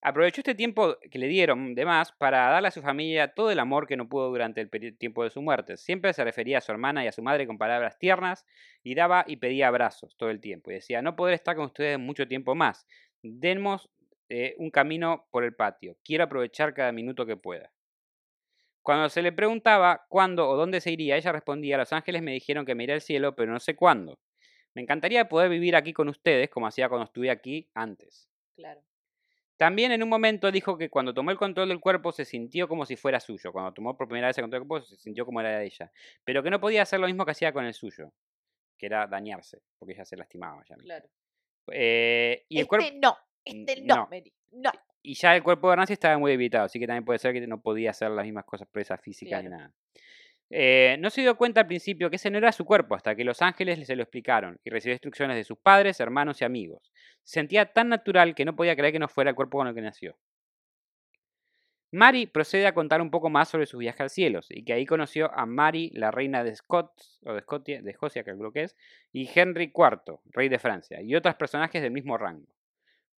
Aprovechó este tiempo que le dieron de más para darle a su familia todo el amor que no pudo durante el tiempo de su muerte. Siempre se refería a su hermana y a su madre con palabras tiernas y daba y pedía abrazos todo el tiempo. Y decía, no podré estar con ustedes mucho tiempo más. Demos eh, un camino por el patio. Quiero aprovechar cada minuto que pueda. Cuando se le preguntaba cuándo o dónde se iría, ella respondía, los ángeles me dijeron que me iré al cielo, pero no sé cuándo. Me encantaría poder vivir aquí con ustedes como hacía cuando estuve aquí antes. Claro. También en un momento dijo que cuando tomó el control del cuerpo se sintió como si fuera suyo. Cuando tomó por primera vez el control del cuerpo se sintió como era de ella. Pero que no podía hacer lo mismo que hacía con el suyo. Que era dañarse, porque ella se lastimaba ya. Claro. Eh, y, el este cuerpo, no, este no, no. Mary, no. Y ya el cuerpo de Nancy estaba muy debilitado, así que también puede ser que no podía hacer las mismas cosas presas físicas ni Claro. nada. Eh, no se dio cuenta al principio que ese no era su cuerpo hasta que los ángeles se lo explicaron y recibió instrucciones de sus padres, hermanos y amigos. Se sentía tan natural que no podía creer que no fuera el cuerpo con el que nació. Mary procede a contar un poco más sobre su viaje al cielo y que ahí conoció a Mary, la reina de Scots, o de Escocia, de Escocia, que creo que es, y Henry IV, rey de Francia, y otros personajes del mismo rango.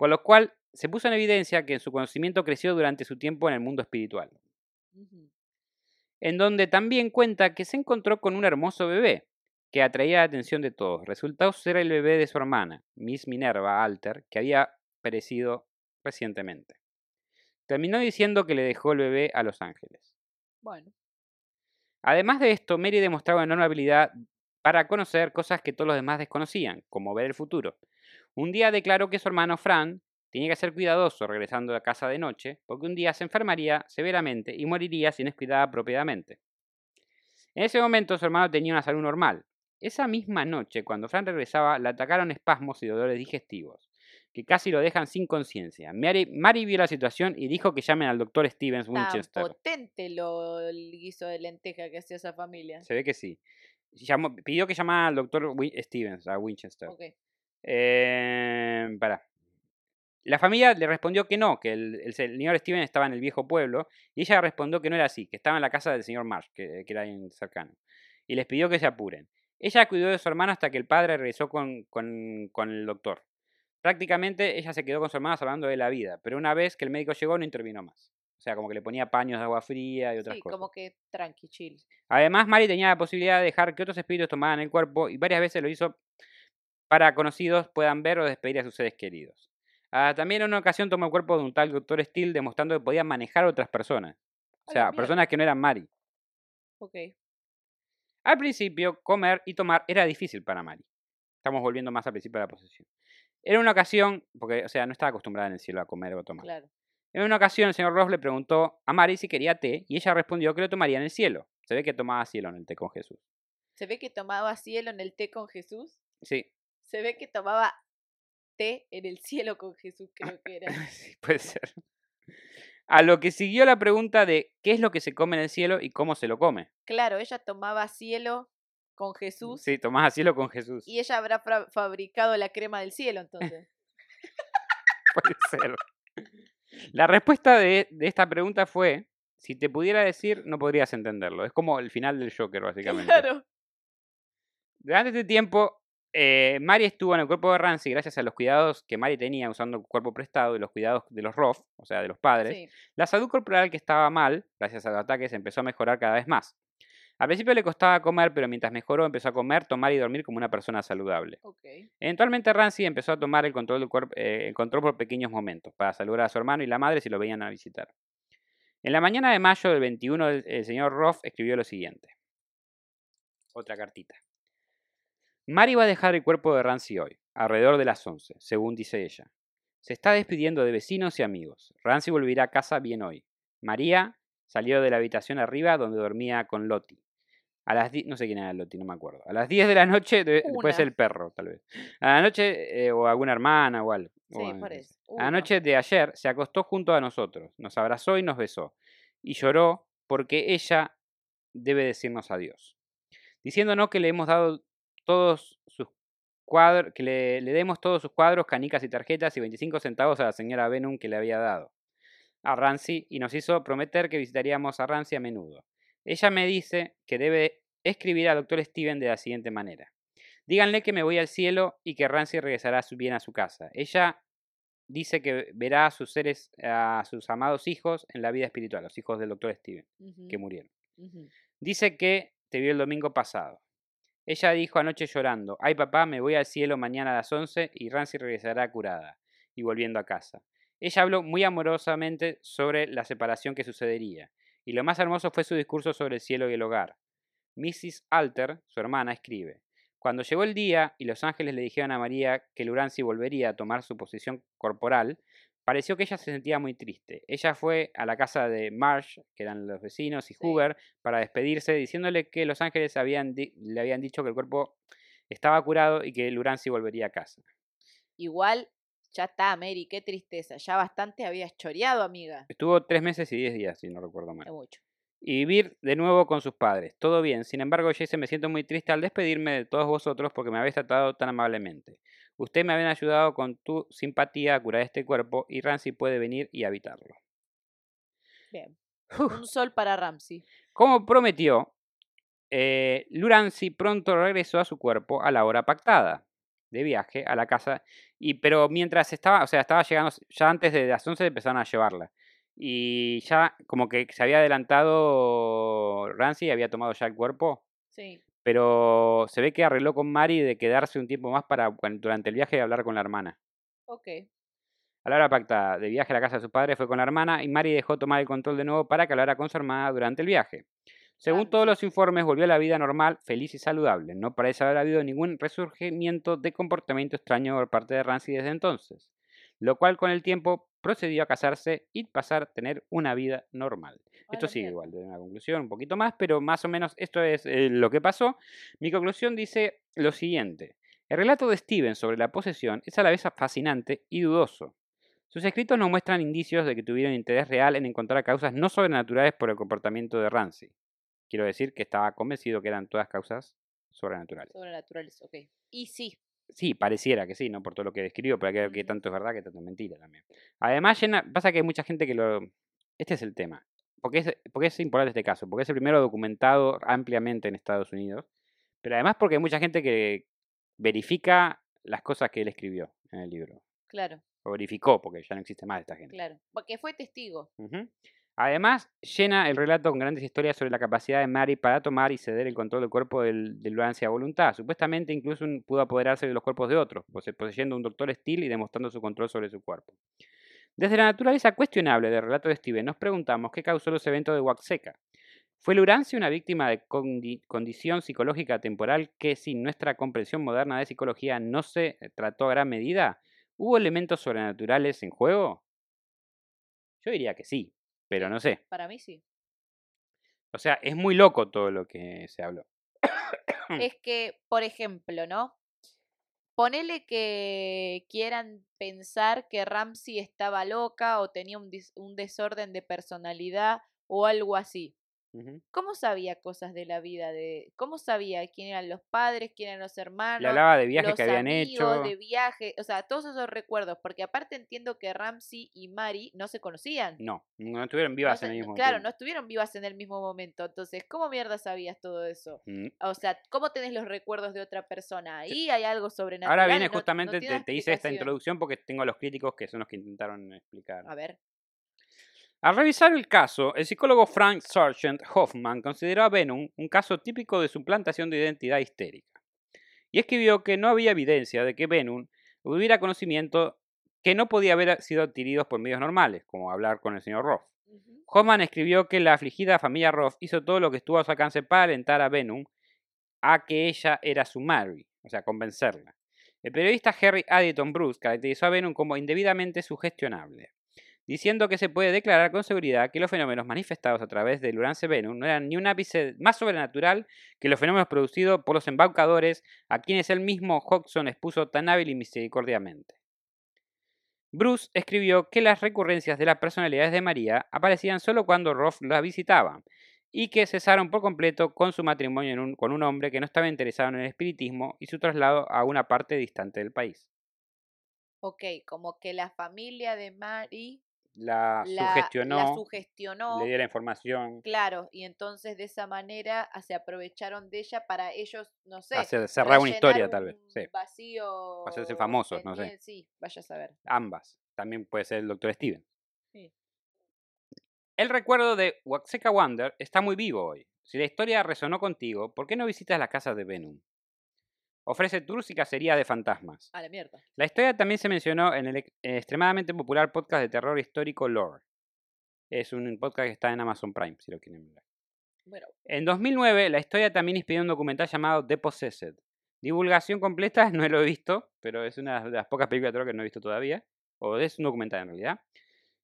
Por lo cual se puso en evidencia que su conocimiento creció durante su tiempo en el mundo espiritual en donde también cuenta que se encontró con un hermoso bebé que atraía la atención de todos. Resultó ser el bebé de su hermana, Miss Minerva Alter, que había perecido recientemente. Terminó diciendo que le dejó el bebé a los ángeles. Bueno, Además de esto, Mary demostraba enorme habilidad para conocer cosas que todos los demás desconocían, como ver el futuro. Un día declaró que su hermano Fran tenía que ser cuidadoso regresando a casa de noche, porque un día se enfermaría severamente y moriría si no es cuidada apropiadamente. En ese momento su hermano tenía una salud normal. Esa misma noche, cuando Fran regresaba, le atacaron espasmos y dolores digestivos, que casi lo dejan sin conciencia. Mary, Mary vio la situación y dijo que llamen al doctor Stevens tan Winchester. potente lo, el guiso de lenteja que hacía esa familia. Se ve que sí. Llamó- pidió que llamara al doctor Stevens, a Winchester. Ok. Eh, pará. La familia le respondió que no, que el, el señor Stevens estaba en el viejo pueblo, y ella respondió que no era así, que estaba en la casa del señor Marsh, que, que era ahí cercano, y les pidió que se apuren. Ella cuidó de su hermano hasta que el padre regresó con, con- con el doctor. Prácticamente ella se quedó con su hermano salvando de la vida, pero una vez que el médico llegó no intervino más. O sea, como que le ponía paños de agua fría y otras Sí, cosas. como que tranqui, chill. Además, Mari tenía la posibilidad de dejar que otros espíritus tomaran el cuerpo y varias veces lo hizo para conocidos puedan ver o despedir a sus seres queridos. Ah, también en una ocasión tomó el cuerpo de un tal Dr. Steele demostrando que podía manejar a otras personas. O A sea, personas que no eran Mari. Ok. Al principio, comer y tomar era difícil para Mari. Estamos volviendo más al principio de la posesión. Era una ocasión, porque, o sea, no estaba acostumbrada en el cielo a comer o tomar. Claro. En una ocasión, el señor Ross le preguntó a Mari si quería té y ella respondió que lo tomaría en el cielo. Se ve que tomaba cielo en el té con Jesús. Se ve que tomaba cielo en el té con Jesús. Sí, Se ve que tomaba té en el cielo con Jesús, creo que era. Sí, puede ser. A lo que siguió la pregunta de qué es lo que se come en el cielo y cómo se lo come. Claro, ella tomaba cielo con Jesús Sí, tomás a cielo con Jesús. y ella habrá fabricado la crema del cielo entonces. Puede ser. La respuesta de, de esta pregunta fue, si te pudiera decir, no podrías entenderlo. Es como el final del Joker, básicamente. claro. Durante este tiempo, eh, Mari estuvo en el cuerpo de Ramsey gracias a los cuidados que Mari tenía usando el cuerpo prestado y los cuidados de los Roth, o sea, de los padres. Sí. La salud corporal que estaba mal, gracias a los ataques, empezó a mejorar cada vez más. Al principio le costaba comer, pero mientras mejoró empezó a comer, tomar y dormir como una persona saludable. Eventualmente Ramsey empezó a tomar el control, del cuerpo, eh, el control por pequeños momentos, para saludar a su hermano y la madre si lo veían a visitar. En la mañana de mayo del 21, el, el señor Roth escribió lo siguiente. Otra cartita. Mari va a dejar el cuerpo de Ramsey hoy, alrededor de las 11, según dice ella. Se está despidiendo de vecinos y amigos. Ramsey volverá a casa bien hoy. María salió de la habitación arriba donde dormía con Lottie. A las 10, no sé quién era Lottie, no me acuerdo. A las 10 de la noche, ser el perro, tal vez. A la noche, eh, o alguna hermana o algo. o Sí, algo parece. A la noche de ayer se acostó junto a nosotros, nos abrazó y nos besó. Y lloró porque ella debe decirnos adiós. Diciéndonos que le hemos dado todos sus cuadros, que le, le demos todos sus cuadros, canicas y tarjetas y 25 centavos a la señora Benham que le había dado a Ramsey y nos hizo prometer que visitaríamos a Ramsey a menudo. Ella me dice que debe escribir al doctor Steven de la siguiente manera. Díganle que me voy al cielo y que Ramsey regresará bien a su casa. Ella dice que verá a sus seres, a sus amados hijos en la vida espiritual, los hijos del doctor Steven, que murieron. Dice que te vio el domingo pasado. Ella dijo anoche llorando, ay papá, me voy al cielo mañana a las 11 y Ramsey regresará curada y volviendo a casa. Ella habló muy amorosamente sobre la separación que sucedería, y lo más hermoso fue su discurso sobre el cielo y el hogar. Mrs. Alter, su hermana, escribe, Cuando llegó el día y los ángeles le dijeron a María que Lurancy volvería a tomar su posición corporal, pareció que ella se sentía muy triste. Ella fue a la casa de Marsh, que eran los vecinos, y Sí. Hoover, para despedirse, diciéndole que los ángeles habían le habían dicho que el cuerpo estaba curado y que Lurancy volvería a casa. Igual, ya está, Mary, qué tristeza. Ya bastante habías choreado, amiga. Estuvo tres meses y diez días, si no recuerdo mal. Es mucho. y vivir de nuevo con sus padres. Todo bien, sin embargo, Jason me siento muy triste al despedirme de todos vosotros porque me habéis tratado tan amablemente. Ustedes me habían ayudado con tu simpatía a curar este cuerpo y Ramsey puede venir y habitarlo. Bien. Uf. Un sol para Ramsey. Como prometió, eh, Lurancy pronto regresó a su cuerpo a la hora pactada de viaje a la casa, y, pero mientras estaba, o sea, estaba llegando, ya antes de las 11 empezaron a llevarla. Y ya como que se había adelantado Ramsey y había tomado ya el cuerpo, Sí. Pero se ve que arregló con Mari de quedarse un tiempo más para durante el viaje hablar con la hermana. Ok. A la hora pactada de viaje a la casa de su padre fue con la hermana y Mari dejó tomar el control de nuevo para que hablara con su hermana durante el viaje. Según todos los informes, volvió a la vida normal, feliz y saludable. No parece haber habido ningún resurgimiento de comportamiento extraño por parte de Ramsey desde entonces, lo cual con el tiempo procedió a casarse y pasar a tener una vida normal. Esto sigue igual, de una conclusión un poquito más, pero más o menos esto es eh, lo que pasó. Mi conclusión dice lo siguiente. El relato de Steven sobre la posesión es a la vez fascinante y dudoso. Sus escritos no muestran indicios de que tuvieron interés real en encontrar causas no sobrenaturales por el comportamiento de Ramsey. Quiero decir que estaba convencido que eran todas causas sobrenaturales. Sobrenaturales, ok. Y sí, Sí, pareciera que sí, ¿no? Por todo lo que describió, pero hay que tanto es verdad, qué tanto es mentira también. Además, llena, pasa que hay mucha gente que lo... Este es el tema. ¿Por qué es, por qué es importante este caso? Porque es el primero documentado ampliamente en Estados Unidos, pero además porque hay mucha gente que verifica las cosas que él escribió en el libro. claro, O verificó, porque ya no existe más esta gente. claro. Porque fue testigo. Además, llena el relato con grandes historias sobre la capacidad de Mary para tomar y ceder el control del cuerpo del, del a voluntad. Supuestamente incluso pudo apoderarse de los cuerpos de otros, pose- poseyendo un doctor Steele y demostrando su control sobre su cuerpo. Desde la naturaleza cuestionable del relato de Steven, nos preguntamos qué causó los eventos de Waxeca. ¿Fue Lurancy una víctima de condi- condición psicológica temporal que, sin nuestra comprensión moderna de psicología, no se trató a gran medida? ¿Hubo elementos sobrenaturales en juego? Yo diría que sí, pero no sé. Para mí sí. O sea, es muy loco todo lo que se habló. Es que, por ejemplo, ¿no? Ponele que quieran pensar que Ramsey estaba loca o tenía un, un desorden de personalidad o algo así. ¿Cómo sabía cosas de la vida de... ¿Cómo sabía quién eran los padres, quién eran los hermanos? Le hablaba de viajes que habían hecho. de viaje, o sea, todos esos recuerdos, porque aparte entiendo que Ramsey y Mari no se conocían. No, no estuvieron vivas en el mismo claro, tiempo. no estuvieron vivas en el mismo momento. Entonces, ¿cómo mierda sabías todo eso? Mm. O sea, ¿cómo tenés los recuerdos de otra persona? Ahí hay algo sobrenatural. Ahora viene no- no justamente, te, te hice esta introducción porque tengo a los críticos que son los que intentaron explicar. A ver. Al revisar el caso, el psicólogo Frank Sargent Hoffman consideró a Venom un caso típico de suplantación de identidad histérica. Y escribió que no había evidencia de que Venom hubiera conocimiento que no podía haber sido adquiridos por medios normales, como hablar con el señor Roth. Hoffman escribió que la afligida familia Roth hizo todo lo que estuvo a su alcance para alentar a Venom a que ella era su Mary, o sea, convencerla. El periodista Harry Addington Bruce caracterizó a Venom como indebidamente sugestionable, diciendo que se puede declarar con seguridad que los fenómenos manifestados a través del Urance Venom no eran ni un ápice más sobrenatural que los fenómenos producidos por los embaucadores a quienes él mismo Hodgson expuso tan hábil y misericordiamente. Bruce escribió que las recurrencias de las personalidades de María aparecían solo cuando Roth la visitaba y que cesaron por completo con su matrimonio con un hombre que no estaba interesado en el espiritismo y su traslado a una parte distante del país. Ok, como que la familia de Mari La, la, sugestionó, la sugestionó. le dio la información, Claro, y entonces de esa manera ah, se aprovecharon de ella para ellos, no sé, hacer- cerrar una historia tal vez. Sí, vacío. Hacerse famosos, no sé. Sí, vaya a saber. ambas. También puede ser el Dr. Steven. Sí. El recuerdo de Waxeca Wonder está muy vivo hoy. Si la historia resonó contigo, ¿por qué no visitas las casas de Venom? Ofrece tours y cacería de fantasmas. A la mierda. La historia también se mencionó en el ex- eh, extremadamente popular podcast de terror histórico Lore. Es un podcast que está en Amazon Prime, si lo quieren ver. Bueno, En 2009, la historia también inspiró un documental llamado The Possessed, Divulgación completa no lo he visto, pero es una de las pocas películas de terror que no he visto todavía. O es un documental en realidad.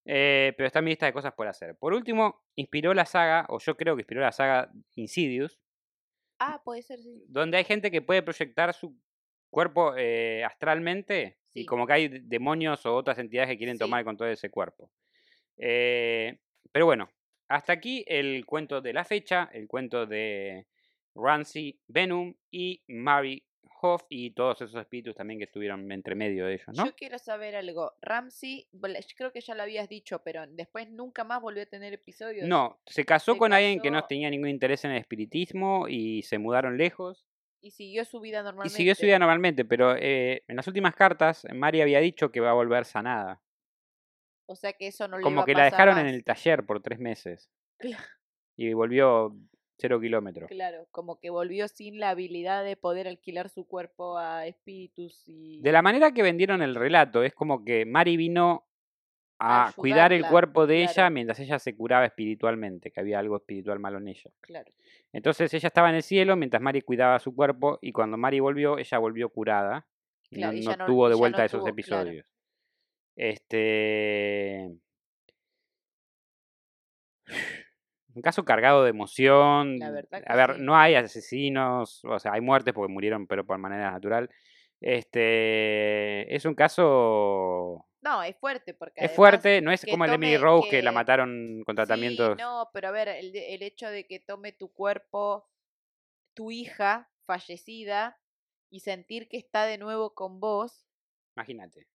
Eh, pero está en mi lista de cosas por hacer. Por último, inspiró la saga, o yo creo que inspiró la saga Insidious, Ah, puede ser, sí. donde hay gente que puede proyectar su cuerpo eh, astralmente y como que hay demonios o otras entidades que quieren Sí. tomar el control de ese cuerpo. Eh, pero bueno, hasta aquí el cuento de la fecha, el cuento de Ramsey, Venom y Mary Hoff y todos esos espíritus también que estuvieron entre medio de ellos, ¿no? Yo quiero saber algo. Ramsey, creo que ya lo habías dicho, pero después nunca más volvió a tener episodios. No, se casó Se con alguien que no tenía ningún interés en el espiritismo y se mudaron lejos. Y siguió su vida Y normalmente. siguió su vida normalmente, pero eh, en las últimas cartas Mari había dicho que va a volver sanada. O sea que eso no le Como iba a que la dejaron en el taller por tres meses. Claro. Y volvió cero kilómetros. Claro, como que volvió sin la habilidad de poder alquilar su cuerpo a espíritus y... De la manera que vendieron el relato, es como que Mari vino a cuidar el cuerpo de ella mientras ella se curaba espiritualmente, que había algo espiritual malo en ella. Claro. Entonces ella estaba en el cielo mientras Mari cuidaba su cuerpo y cuando Mari volvió, ella volvió curada y Claro, no, y no ya no- tuvo de vuelta no esos tuvo, claro. episodios. Este. Un caso cargado de emoción. La verdad que A ver, sí. no hay asesinos, o sea, hay muertes porque murieron, pero por manera natural. Este. Es un caso. No, es fuerte porque Es fuerte, no es como el de Emily Rose que la mataron con tratamientos. Sí, no, pero a ver, el, el hecho de que tome tu cuerpo, tu hija fallecida, y sentir que está de nuevo con vos, Imagínate.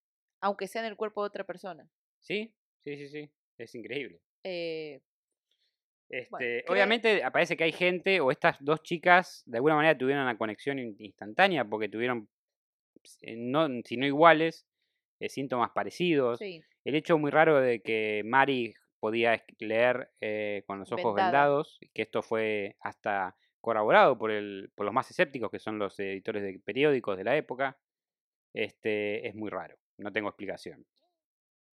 aunque sea en el cuerpo de otra persona. ¿Sí? Sí, sí, sí. Es increíble. Eh, Este, Obviamente aparece que hay gente o estas dos chicas de alguna manera tuvieron una conexión in- instantánea porque tuvieron, eh, no, si no iguales, eh, síntomas parecidos. sí, El hecho muy raro de que Mari podía leer eh, con los ojos vendados, que esto fue hasta corroborado por, el, por los más escépticos, que son los editores de periódicos de la época, este, es muy raro. No tengo explicación.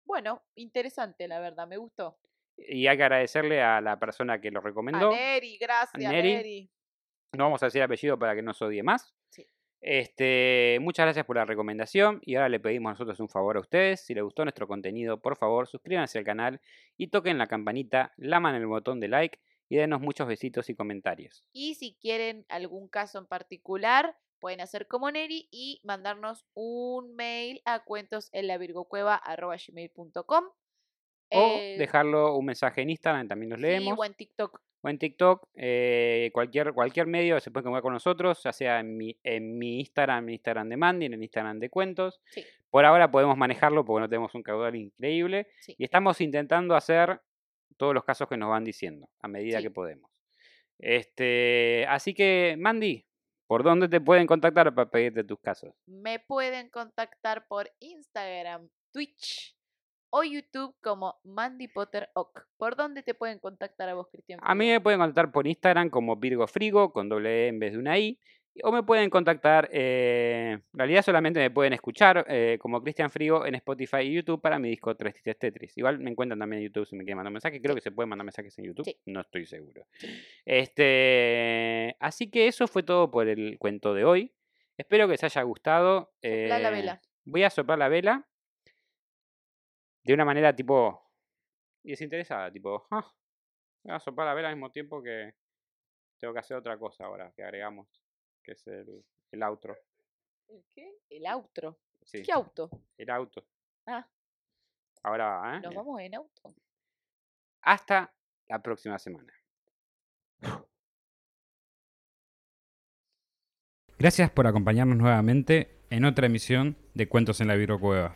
bueno, interesante, la verdad, me gustó. Y hay que agradecerle a la persona que lo recomendó. A Neri, gracias, Neri. Neri. No vamos a decir apellido para que no se odie más. Sí. Este, muchas gracias por la recomendación y ahora le pedimos nosotros un favor a ustedes. Si les gustó nuestro contenido, por favor, suscríbanse al canal y toquen la campanita, laman el botón de like y denos muchos besitos y comentarios. Y si quieren algún caso en particular, pueden hacer como Neri y mandarnos un mail a cuentos en O dejarlo un mensaje en Instagram, también los leemos. o en TikTok. o en TikTok, eh, cualquier, cualquier medio se puede comunicar con nosotros, ya sea en mi, en mi Instagram, mi Instagram de Mandy, en el Instagram de Cuentos. Sí. Por ahora podemos manejarlo porque no tenemos un caudal increíble. Sí. Y estamos intentando hacer todos los casos que nos van diciendo a medida Sí. que podemos. Este, así que, Mandy, ¿por dónde te pueden contactar para pedirte tus casos? Me pueden contactar por Instagram, Twitch o YouTube como Mandy Potter Ock. ¿Por dónde te pueden contactar a vos, Cristian? A mí me pueden contactar por Instagram como Virgo Frigo, con doble E en vez de una I. O me pueden contactar, eh, en realidad solamente me pueden escuchar eh, como Cristian Frigo en Spotify y YouTube para mi disco Tres Tristes Tetris. Igual me encuentran también en YouTube si me quieren mandar mensajes. Creo que se pueden mandar mensajes en YouTube. Sí. No estoy seguro. Este, así que eso fue todo por el cuento de hoy. Espero que les haya gustado. Soplá la eh, vela. Voy a soplar la vela de una manera tipo desinteresada, tipo, "Ah, voy a soplar la vela al mismo tiempo que tengo que hacer otra cosa ahora que agregamos, que es el, el outro. ¿El qué? El outro. Sí, ¿Qué auto? el auto. Ah, Ahora va, ¿eh? nos vamos en auto. Hasta la próxima semana. Gracias por acompañarnos nuevamente en otra emisión de Cuentos en la Cueva.